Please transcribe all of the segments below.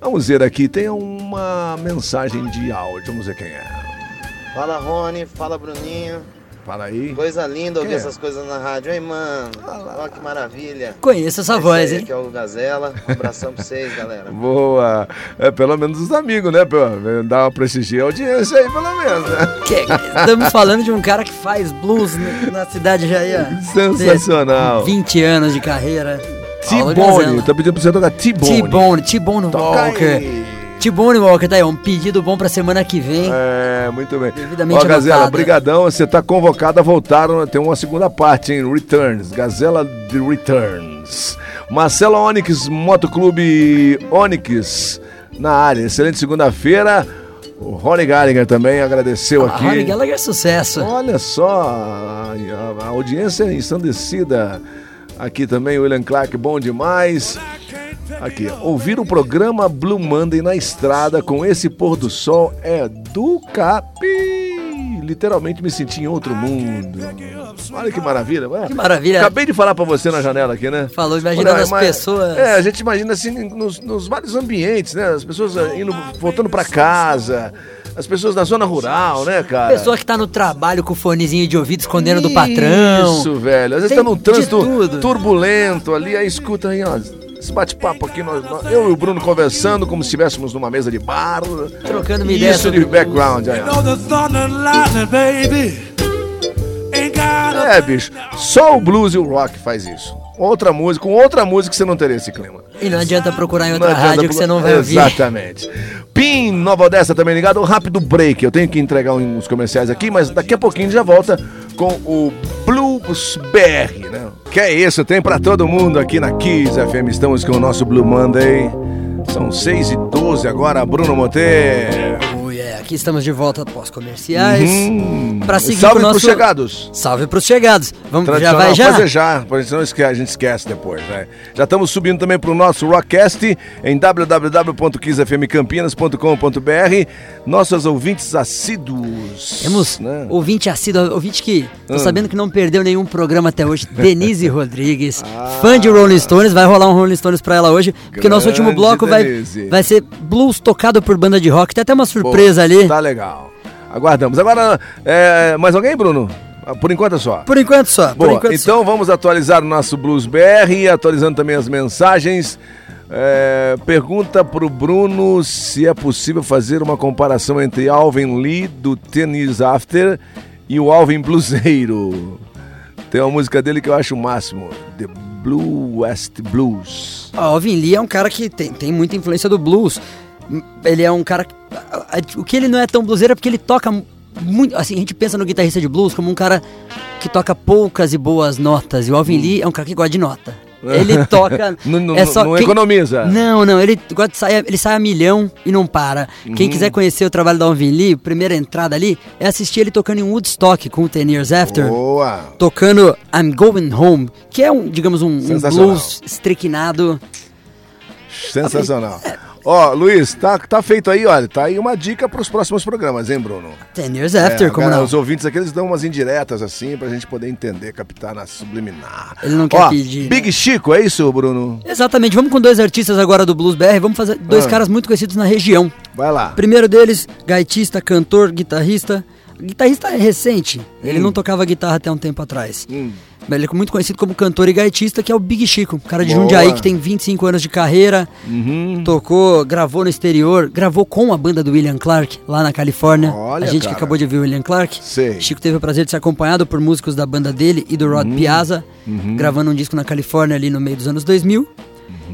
Vamos ver aqui, tem uma mensagem de áudio, vamos ver quem é. Fala Rony, fala Bruninho. Fala aí. Coisa linda ouvir é? essas coisas na rádio, hein, mano? Olha que maravilha. Conheço essa Esse voz, aí hein? Que é o Gazela. Um abração pra vocês, galera. Boa. É pelo menos os amigos, né? Dá uma prestigiar a audiência aí, pelo menos, né? Que- Estamos falando de um cara que faz blues na, na cidade já aí, ó. Sensacional. 20 anos de carreira. T-Bone, tá pedindo pra você tocar T-Bone. T-Bone, T-Bone Walker. T-Bone Walker, tá aí, um pedido bom pra semana que vem. É, muito bem. Ó, Gazela, brigadão, você tá convocado a voltar, tem uma segunda parte, hein? Returns, Gazela de Returns. Marcelo Onix, Motoclube Onix, na área. Excelente segunda-feira. O Rony Gallagher também agradeceu Ah, aqui. Rory Gallagher é sucesso. Olha só, a, a- a audiência é ensandecida. Aqui também o William Clark, bom demais. Aqui, ouvir o programa Blue Monday na estrada com esse pôr do sol é do capi. Literalmente me senti em outro mundo. Olha que maravilha. Que maravilha. Acabei de falar pra você na janela aqui, né? Falou, imaginando Olha, as pessoas. É, a gente imagina assim nos, nos vários ambientes, né? As pessoas eh, indo, voltando pra casa, as pessoas na zona rural, né, cara? Pessoa que tá no trabalho com o fonezinho de ouvido escondendo do patrão. Isso, velho. Às vezes Tem tá num trânsito turbulento ali, aí escuta aí, ó. Esse bate-papo aqui, nós, nós- eu e o Bruno conversando como se estivéssemos numa mesa de bar. Trocando uma ideia Isso de background aí, ó. É, bicho, só o blues e o rock faz isso. Outra música, com outra música você não teria esse clima. E não adianta procurar em outra rádio que você não vai ouvir. Exatamente. Pim, Nova Odessa também ligado. Um rápido break. Eu tenho que entregar uns comerciais aqui, mas daqui a pouquinho já volta com o Blues BR, né? Que é isso, tem pra todo mundo aqui na Kiss FM. Estamos com o nosso Blue Monday. São 6 e 12 agora, Bruno Monteiro. Aqui estamos de volta após comerciais. Hum. Pra seguir Salve com o pros nosso... chegados. Salve pros chegados. Vamos, já vai já? fazer já, porque senão a gente esquece depois, né? Já estamos subindo também para o nosso Rockcast em www.kissfmcampinas.com.br. Nossos ouvintes assíduos. Temos né? ouvinte assíduo, ouvinte que tô Hum. sabendo que não perdeu nenhum programa até hoje, Denise Rodrigues, Ah. fã de Rolling Stones, vai rolar um Rolling Stones pra ela hoje, porque nosso último Grande bloco vai, Denise. vai ser blues tocado por banda de rock, tem até uma surpresa Pô, ali. Tá legal. Aguardamos. Agora, é, mais alguém, Bruno? Ah, Por enquanto é só. Por enquanto só, por Boa, enquanto só. então vamos atualizar o nosso Blues BR, atualizando também as mensagens. É, pergunta pro Bruno se é possível fazer uma comparação entre Alvin Lee do Ten Years After e o Alvin Bluseiro. Tem uma música dele que eu acho o máximo, The Blue West Blues. Alvin Lee é um cara que tem, tem muita influência do blues. Ele é um cara. que- O que ele não é tão bluseiro é porque ele toca muito. Assim, a gente pensa no guitarrista de blues como um cara que toca poucas e boas notas. E o Alvin Lee é um cara que gosta de nota. Ele toca. Não- não- é só não quem- economiza. Não, não. Ele gosta de sair, ele sai a milhão e não para. Quem Uhum. quiser conhecer o trabalho do Alvin Lee, primeira entrada ali, é assistir ele tocando em Woodstock com o Ten Years After Boa! tocando I'm Going Home, que é um, digamos, um, um blues estriquinado. Sensacional. Ó, Luiz, tá, tá feito aí, olha, tá aí uma dica pros próximos programas, hein, Bruno? Ten Years After, É, como cara, não? Os ouvintes aqui, eles dão umas indiretas assim pra gente poder entender, captar na subliminar. Ele não quer Ó, pedir, né? Big Chico, é isso, Bruno? Exatamente, vamos com dois artistas agora do Blues BR, vamos fazer dois Ah. caras muito conhecidos na região. Vai lá. Primeiro deles, gaitista, cantor, guitarrista. Guitarrista recente, ele Hum. não tocava guitarra até um tempo atrás. Hum. Ele é muito conhecido como cantor e gaitista, que é o Big Chico, um cara de Boa. Jundiaí que tem 25 anos de carreira, Uhum. tocou, gravou no exterior, gravou com a banda do William Clark lá na Califórnia. Olha, a gente cara. que acabou de ver o William Clark. Sei. Chico teve o prazer de ser acompanhado por músicos da banda dele e do Rod Uhum. Piazza, gravando um disco na Califórnia ali no meio dos anos 2000.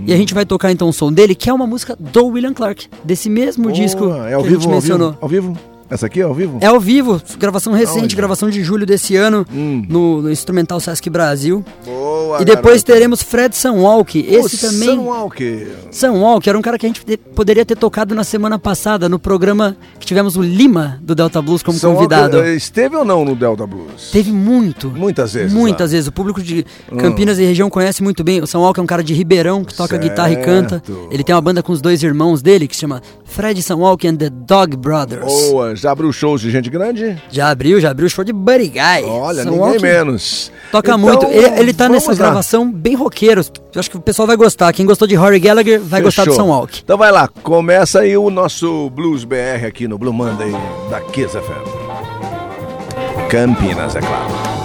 E a gente vai tocar então o som dele, que é uma música do William Clark, desse mesmo Boa, disco é ao que a vivo, gente ao mencionou. vivo? Ao vivo? Essa aqui é ao vivo? É ao vivo, gravação recente, Aonde? gravação de julho desse ano, Hum. no, no Instrumental Sesc Brasil. Boa, e depois garoto. teremos Fred Sunwalk, esse também... Sam Walker. Sunwalk era um cara que a gente de- poderia ter tocado na semana passada, no programa que tivemos o Lima do Delta Blues como Sam convidado. Eh, esteve ou não no Delta Blues? Teve muito. Muitas vezes. Muitas lá. vezes. O público de Campinas e região conhece muito bem. O São Walker é um cara de Ribeirão que toca Certo. guitarra e canta. Ele tem uma banda com os dois irmãos dele que se chama Fred Sunwalk and the Dog Brothers. Boa, já abriu shows de gente grande? Já abriu, já abriu show de Buddy Guy. Olha, Sunwalk ninguém menos. Toca Então, muito. Ele, ele tá nessa lá. gravação bem roqueiro. Eu acho que o pessoal vai gostar. Quem gostou de Rory Gallagher vai gostar de Fechou. Sunwalk. Então vai lá, começa aí o nosso Blues BR aqui no Blue Monday da Kiss FM. Campinas, é claro.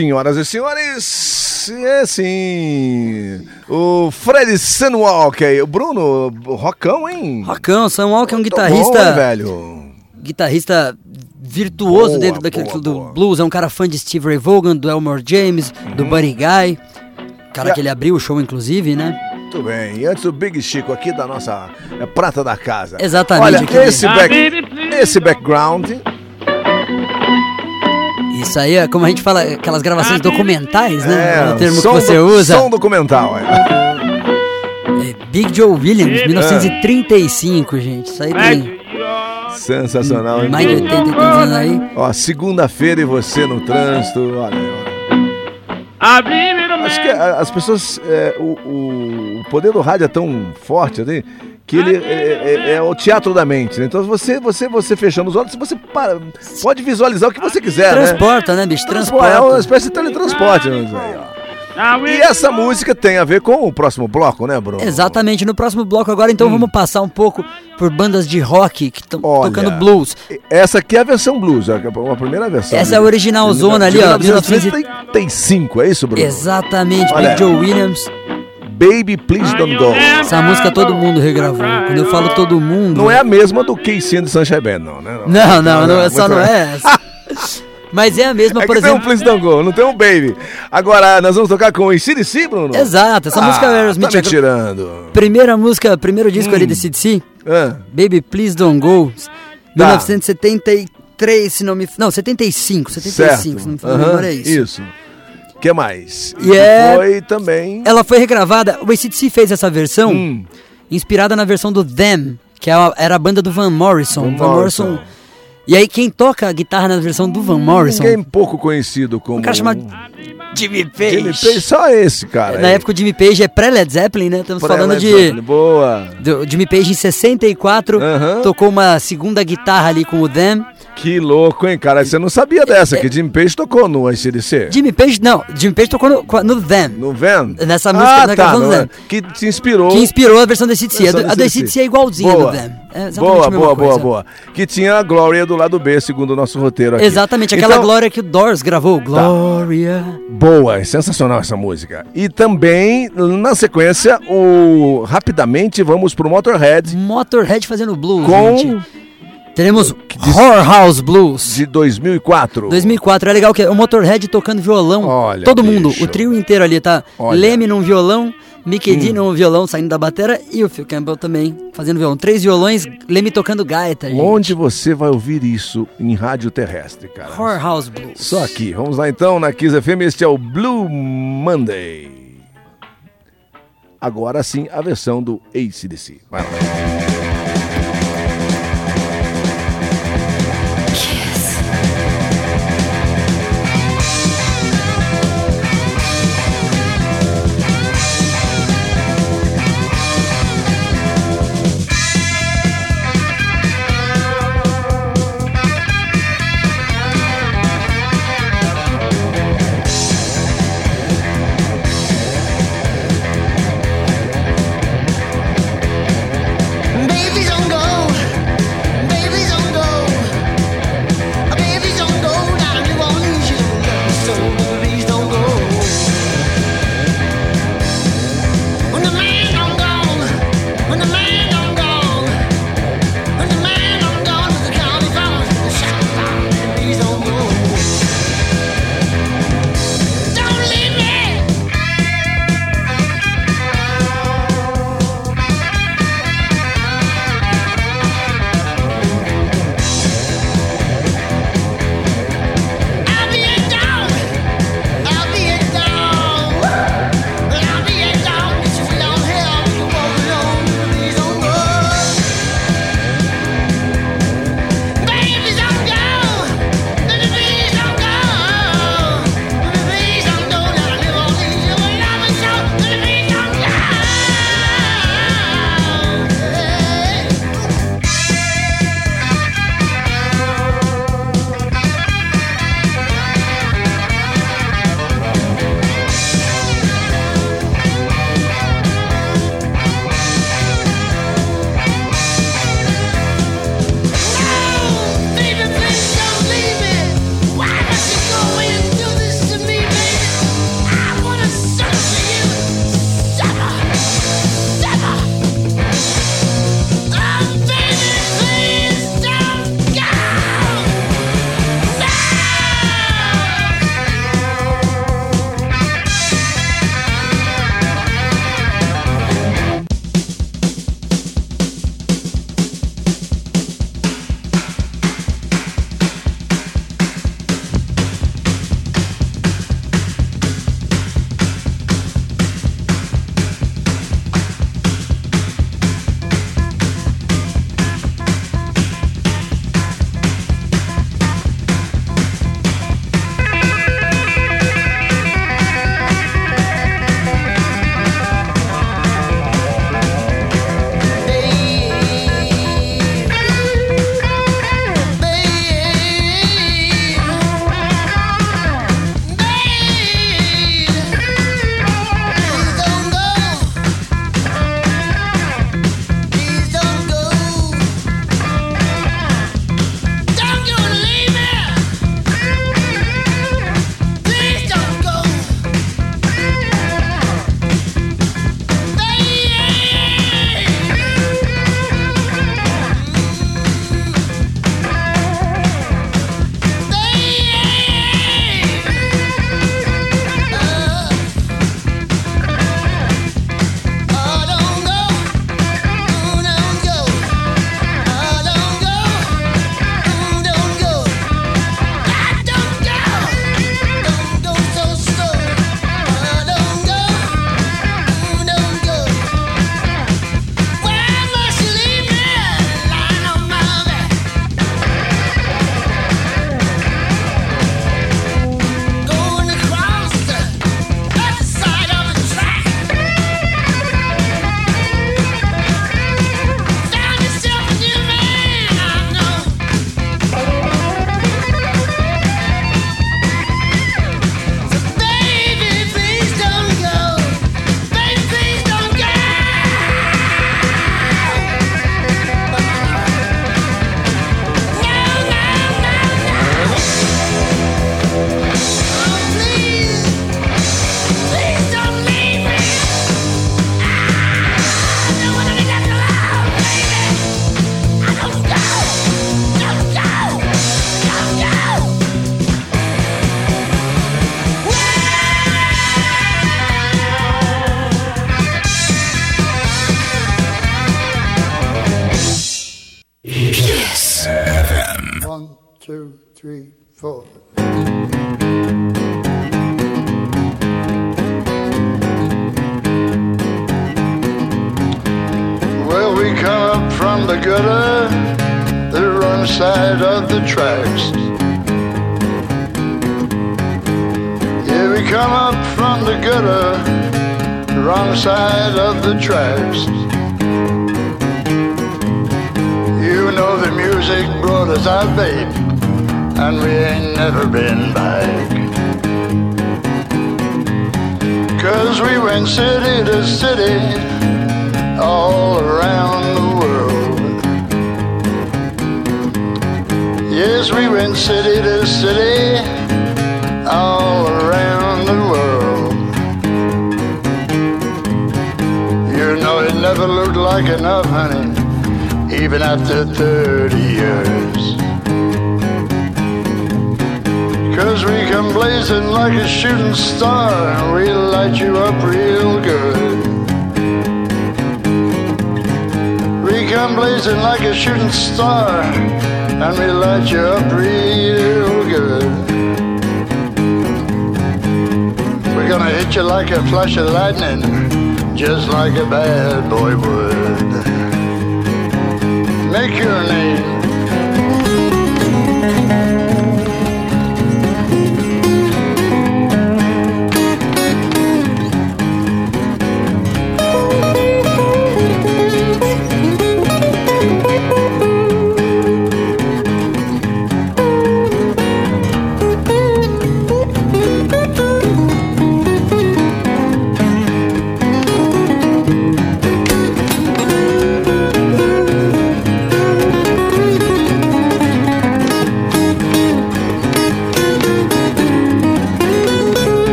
Senhoras e senhores, é assim. O Fred Sunwalker, o Bruno, o Rocão, hein? Rocão, Sam Walker é um bom, guitarrista, hein, velho. guitarrista virtuoso Boa, dentro daquele boa, do boa. blues, é um cara fã de Steve Ray Vaughan, do Elmore James, do Buddy Guy. Cara Uhum. Que ele abriu o show, inclusive, né? Muito bem. E antes o Big Chico aqui da nossa é, prata da casa. Exatamente, Olha, esse, back, esse background. Isso aí é como a gente fala, aquelas gravações documentais, né? É, o termo que você do- usa. Som documental. É. É Big Joe Williams, 1935, gente. Isso aí tem Sensacional, hein? mais de 80 e tantos anos aí. Ó, segunda-feira e você no trânsito. Olha, olha. Acho que as pessoas. é, o, o- o poder do rádio é tão forte ali que ele é, é- é o teatro da mente. Né? Então você, você, você fechando os olhos, você para, pode visualizar o que você quiser, né? Transporta, né, bicho? Transporte, É uma Transporta. espécie de teletransporte. né? Ó. E essa música tem a ver com o próximo bloco, né, Bruno? Exatamente. No próximo bloco agora, então, vamos passar um pouco por bandas de rock que estão Hum. Tocando blues. Essa aqui é a versão blues, a a primeira versão. Essa é a original zona ali, ó, 1935, é isso, Bruno? Exatamente, Olha. Joe Williams. Baby Please Don't Go. Essa música todo mundo regravou. Quando eu falo todo mundo. Não é a mesma do Casey the Sunshine Band, não, né? Não, não, não, só muito não é essa. Mas é a mesma, É por que tem um exemplo. Please Don't Go, não tem um Baby. Agora, nós vamos tocar com o CDC, Bruno? Exato, essa música é ah, Aerosmith. Tá me tirando. Primeira música, primeiro disco Hum. ali de CDC, Ah, Baby Please Don't Go, Tá. 1973, se não me... Não, 75, 75, certo. se não me Aham, memória é isso. Isso. O que mais? E é- Foi também... Ela foi regravada, o ACDC fez essa versão Hum, inspirada na versão do Them, que é era a banda do Van Morrison. Van Morrison. E aí quem toca a guitarra na versão do Van Morrison, Ninguém pouco conhecido como... um cara chamado Jimmy Page. Jimmy Page, só esse, cara. Na aí. época o Jimmy Page é pré-Led Zeppelin, né? Estamos falando Led de... Zeppelin. Boa. do Jimmy Page em 64, Aham. tocou uma segunda guitarra ali com o Them. Que louco, hein, cara? Você não sabia dessa, que Jimmy Page tocou no ACDC. Jimmy Page, não, Jimmy Page tocou no, no Them, No Van? Nessa música, ah, na tá, no Van. Van. Que te inspirou. que inspirou a versão do ACDC. A a do AC/DC. ACDC é igualzinha Boa. do Them. É Boa, boa, boa, coisa. boa. Que tinha a Glória do lado B, segundo o nosso roteiro aqui. Exatamente, aquela Então, glória que o Doors gravou. Glória. Boa, é sensacional essa música. E também, na sequência, o rapidamente vamos pro Motorhead Motorhead fazendo blues, com gente. Teremos diz- Whorehouse Blues. de 2004. 2004, é legal que é o Motorhead tocando violão. Olha, Todo mundo, bicho. o trio inteiro ali, tá? Olha. Hum. Leme num violão, Mickey D num violão saindo da batera e o Phil Campbell também fazendo violão. Três violões, Leme tocando gaita, gente. Onde você vai ouvir isso em rádio terrestre, cara? Whorehouse Blues. Só aqui. Vamos lá então na Kiss FM. Este é o Blue Monday. Agora sim, a versão do ACDC. Vai lá. Two, three, four. Well, we come up from the gutter, the wrong side of the tracks. Yeah, we come up from the gutter, the wrong side of the tracks. You know the music brought us out, babe, and we ain't never been back. Cause we went city to city, all around the world. Yes, we went city to city, all around the world. You know it never looked like enough, honey, even after 30 years. Cause we come blazing like a shooting star, and we light you up real good. We come blazing like a shooting star, and we light you up real good. We're gonna hit you like a flash of lightning, just like a bad boy would. Make your name.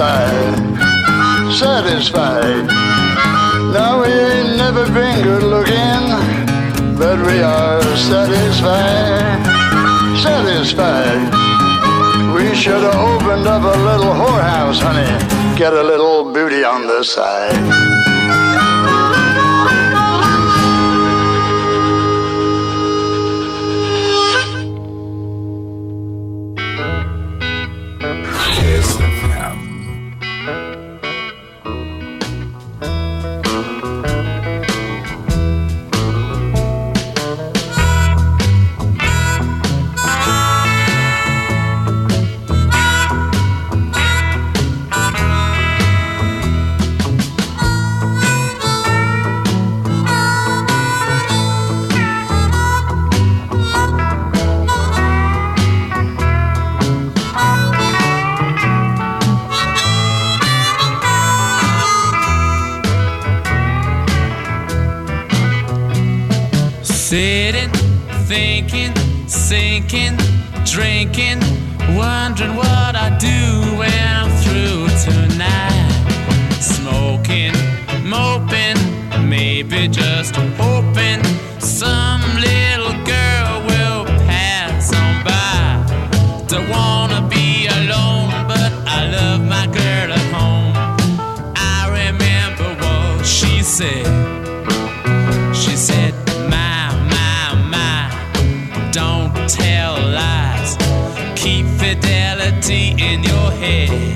Satisfied. Satisfied. No, we ain't never been good looking, but we are satisfied. Satisfied. We should have opened up a little whorehouse, honey. Get a little booty on the side. Sinking, drinking, wondering what I do when I'm through tonight. Smoking, moping, maybe just hoping some little girl will pass on by. Don't wanna be alone, but I love my girl at home. I remember what she said. Fidelity in your head.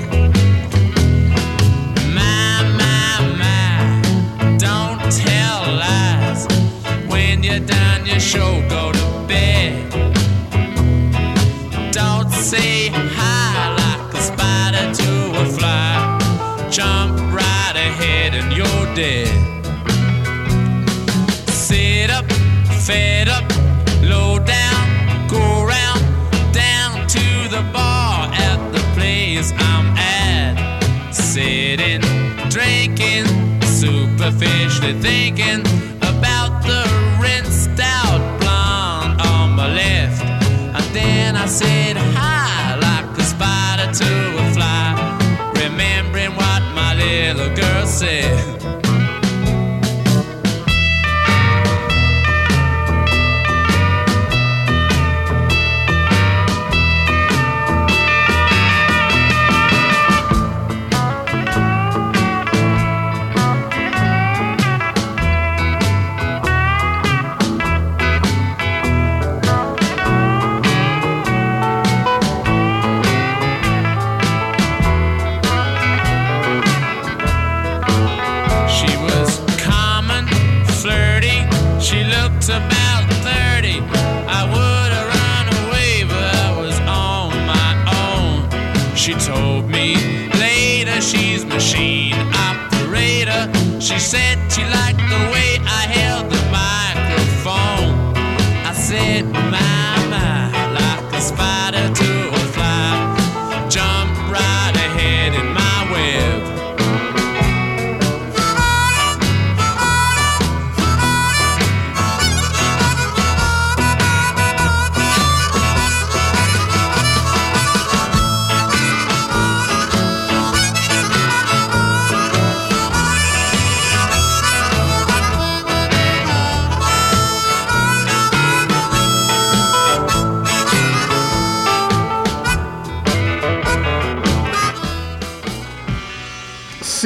Superficially thinking about the rinsed out blonde on my left. And then I said hi like a spider to a fly, remembering what my little girl said.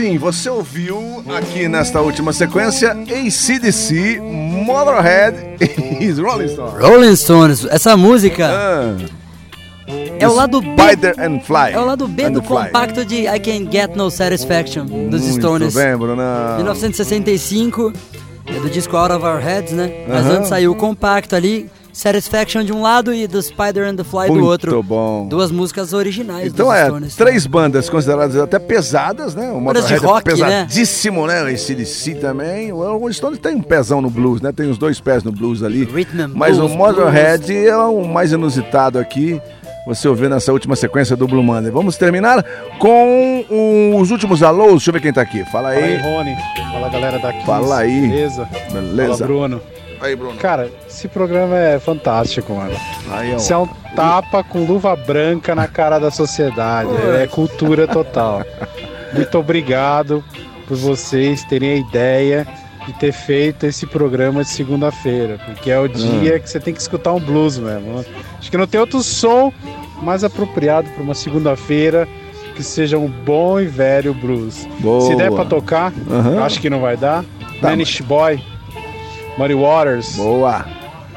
Sim, você ouviu aqui nesta última sequência ACDC, Motorhead e Rolling Stones. Rolling Stones, essa música Ah, é o lado B. Spider and Fly. É o lado B And do compacto de I Can Get No Satisfaction dos Muito Stones. bem, Bruna. 1965, é do disco Out of Our Heads, né? Mas Aham. antes saiu o compacto ali, Satisfaction de um lado e do Spider and the Fly Muito do outro. bom. Duas músicas originais Então é, Stones. três bandas consideradas até pesadas, né? O Bandas de rock, é né? pesadíssimo, né? O ACDC também. O Rolling Stones tem um pezão no blues, né? Tem os dois pés no blues ali. Rhythm and Mas blues, o Motorhead é o mais inusitado aqui. Você ouviu nessa última sequência do Blue Monday. Vamos terminar com os últimos alôs. Deixa eu ver quem tá aqui. Fala Fala aí, aí. Rony. Fala, galera daqui. Fala aí. Beleza? Beleza. Fala, Bruno. Aí, Bruno. Cara, esse programa é fantástico, mano. Aí. Isso é um tapa com luva branca na cara da sociedade. É cultura total. Muito obrigado por vocês terem a ideia de ter feito esse programa de segunda-feira, porque é o dia que você tem que escutar um blues mesmo. Acho que não tem outro som mais apropriado para uma segunda-feira que seja um bom e velho blues. Boa. Se der pra tocar, Aham. acho que não vai dar. Tá, Manish Boy, Muddy Waters. Boa.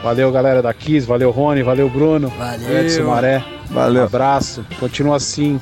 Valeu, galera da Kiss. Valeu, Rony. Valeu, Bruno. Valeu. Edson Maré. Valeu. Abraço. Continua assim.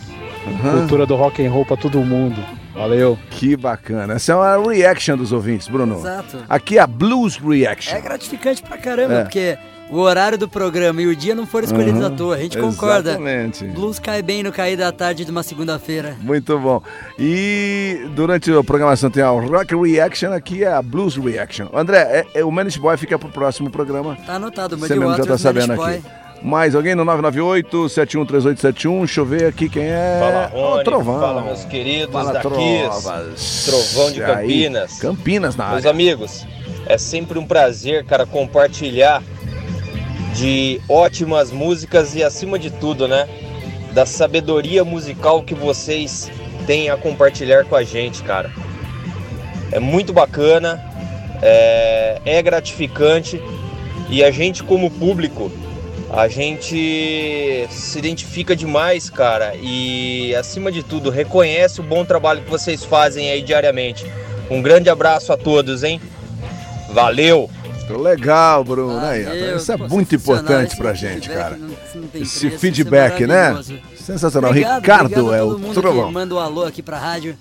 Aham. Cultura do rock and roll pra todo mundo. Valeu. Que bacana. Essa é uma reaction dos ouvintes, Bruno. Exato. Aqui é a Blues Reaction. É gratificante pra caramba, É. porque o horário do programa e o dia não foram escolhidos à toa. A gente concorda. Exatamente. Blues cai bem no cair da tarde de uma segunda-feira. Muito bom. E durante a programação tem a Rock Reaction, aqui é a Blues Reaction. André, é- é- o Manish Boy fica pro próximo programa. Tá anotado, Você Muddy mesmo já Waters, tá sabendo Manish aqui. Boy. Mais alguém no 998-713871? Deixa eu ver aqui quem é. Fala, Ó, Rony. Trovão. Fala, meus queridos Fala, da. Kiss. Trovão de Aí, Campinas. Campinas na Meus área. amigos, é sempre um prazer, cara, compartilhar de ótimas músicas e, acima de tudo, né, da sabedoria musical que vocês têm a compartilhar com a gente, cara. É muito bacana, é, é gratificante e a gente, como público, a gente se identifica demais, cara, e acima de tudo, reconhece o bom trabalho que vocês fazem aí diariamente. Um grande abraço a todos, hein? Valeu! Legal, Bruno. Aí, ó. Valeu, Isso é muito importante pra gente, cara. não- não tem Esse preço, é feedback, né? Sensacional. Obrigado, Ricardo obrigado é o trovão. manda um alô aqui pra rádio.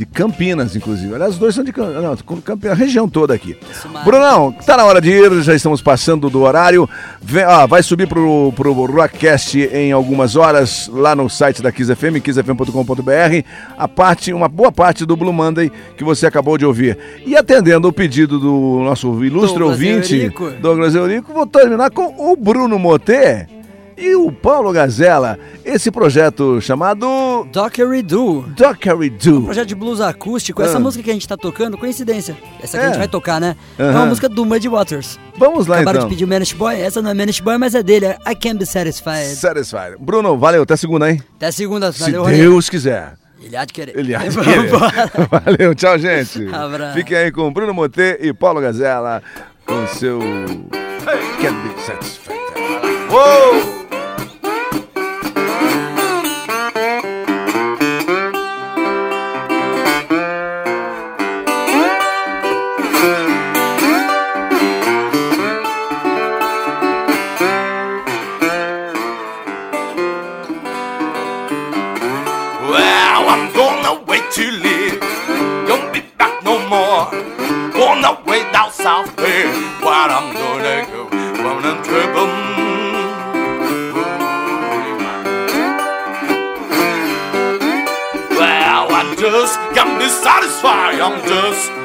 De Campinas, inclusive. Aliás, os dois são de Campinas. Não, com Campinas, a região toda aqui. Brunão, tá na hora de ir, já estamos passando do horário. Vem, ó, vai subir pro, pro Rockcast em algumas horas lá no site da Kiss FM, kissfm.com.br, a parte, uma boa parte do Blue Monday que você acabou de ouvir. E atendendo o pedido do nosso ilustre Douglas ouvinte, Eurico. Douglas Eurico, vou terminar com o Bruno Motê e o Paulo Gazella. Esse projeto chamado Dockery Do. Dockery Do. Projeto de blues acústico. Essa Ah. música que a gente tá tocando, coincidência. Essa que a É. gente vai tocar, né? É Aham. uma música do Muddy Waters. Vamos lá Acabaram então. de pedir o Manish Boy. Essa não é Manish Boy, mas é dele. É I Can't Be Satisfied. Satisfied. Bruno, valeu, até segunda, hein? Até segunda. Se Valeu, Rony. Deus quiser. Ele há de querer. Ele há de Vamos querer. embora. Valeu, tchau, gente. Abraço. Fiquem aí com Bruno Motê e Paulo Gazella com seu Can't Be Satisfied. Uou! Wait down south way. Where I'm gonna go. When I'm trouble. Well, I'm just can't be satisfied. I'm just